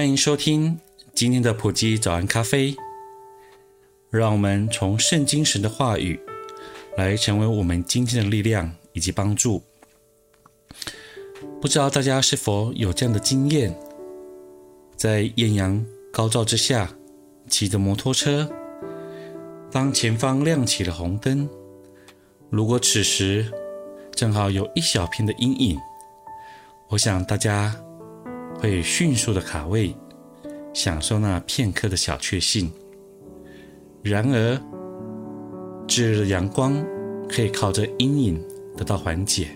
欢迎收听今天的普基早安咖啡。让我们从圣经神的话语来成为我们今天的力量以及帮助。不知道大家是否有这样的经验，在艳阳高照之下，骑着摩托车，当前方亮起了红灯，如果此时正好有一小片的阴影，我想大家。会迅速的卡位，享受那片刻的小确幸。然而，炙热的阳光可以靠着阴影得到缓解，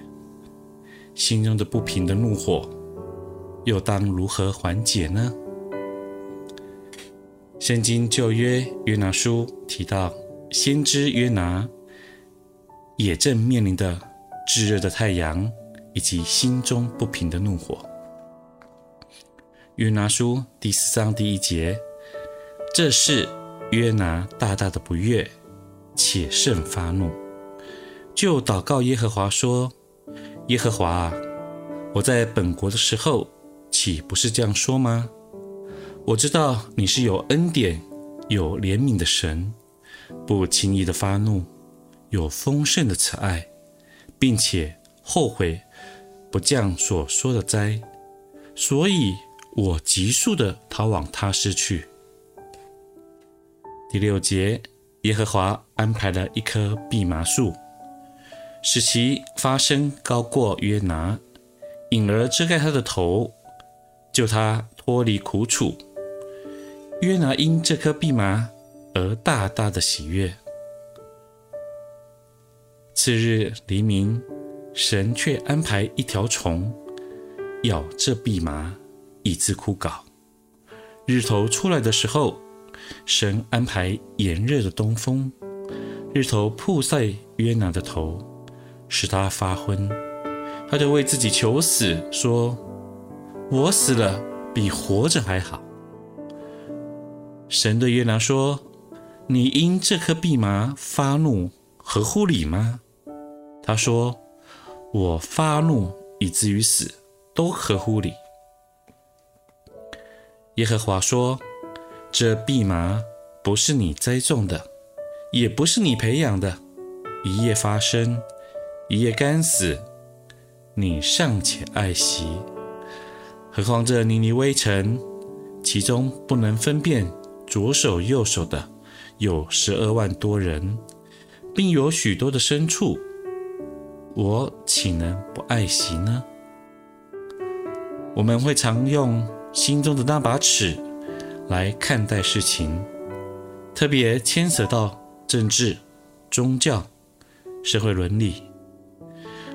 心中的不平的怒火又当如何缓解呢？圣经旧约约拿书提到，先知约拿也正面临着炙热的太阳以及心中不平的怒火。约拿书第四章第一节，这事约拿大大的不悦，且甚发怒，就祷告耶和华说：“耶和华啊，我在本国的时候，岂不是这样说吗？我知道你是有恩典、有怜悯的神，不轻易的发怒，有丰盛的慈爱，并且后悔不降所说的灾，所以。”我急速地逃往他施去。第六节，耶和华安排了一棵蓖麻树，使其发生高过约拿，引而遮盖他的头，救他脱离苦楚。约拿因这棵蓖麻而大大的喜悦。次日黎明，神却安排一条虫咬这蓖麻。以致枯槁。日头出来的时候，神安排炎热的东风，日头曝晒约拿的头，使他发昏。他就为自己求死，说：“我死了比活着还好。”神对约拿说：“你因这棵蓖麻发怒，合乎理吗？”他说：“我发怒以至于死，都合乎理。”耶和华说：“这蓖麻不是你栽种的，也不是你培养的，一夜发生，一夜干死，你尚且爱惜，何况这尼尼微城，其中不能分辨左手右手的有十二万多人，并有许多的牲畜，我岂能不爱惜呢？”我们会常用。心中的那把尺来看待事情，特别牵扯到政治、宗教、社会伦理，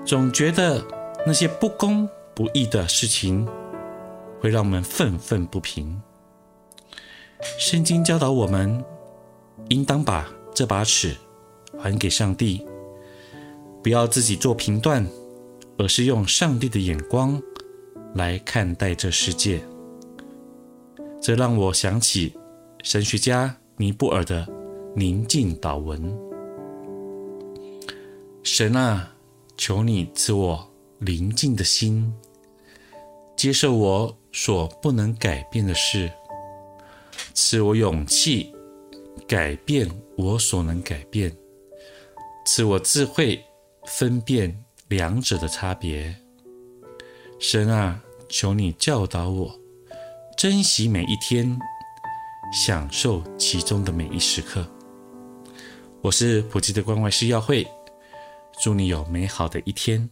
总觉得那些不公不义的事情会让我们愤愤不平。圣经教导我们，应当把这把尺还给上帝，不要自己做评断，而是用上帝的眼光来看待这世界。这让我想起神学家尼布尔的宁静祷文：“神啊，求你赐我宁静的心，接受我所不能改变的事，赐我勇气改变我所能改变，赐我智慧分辨两者的差别。神啊，求你教导我。”珍惜每一天，享受其中的每一时刻。我是普济的关外师耀慧，祝你有美好的一天。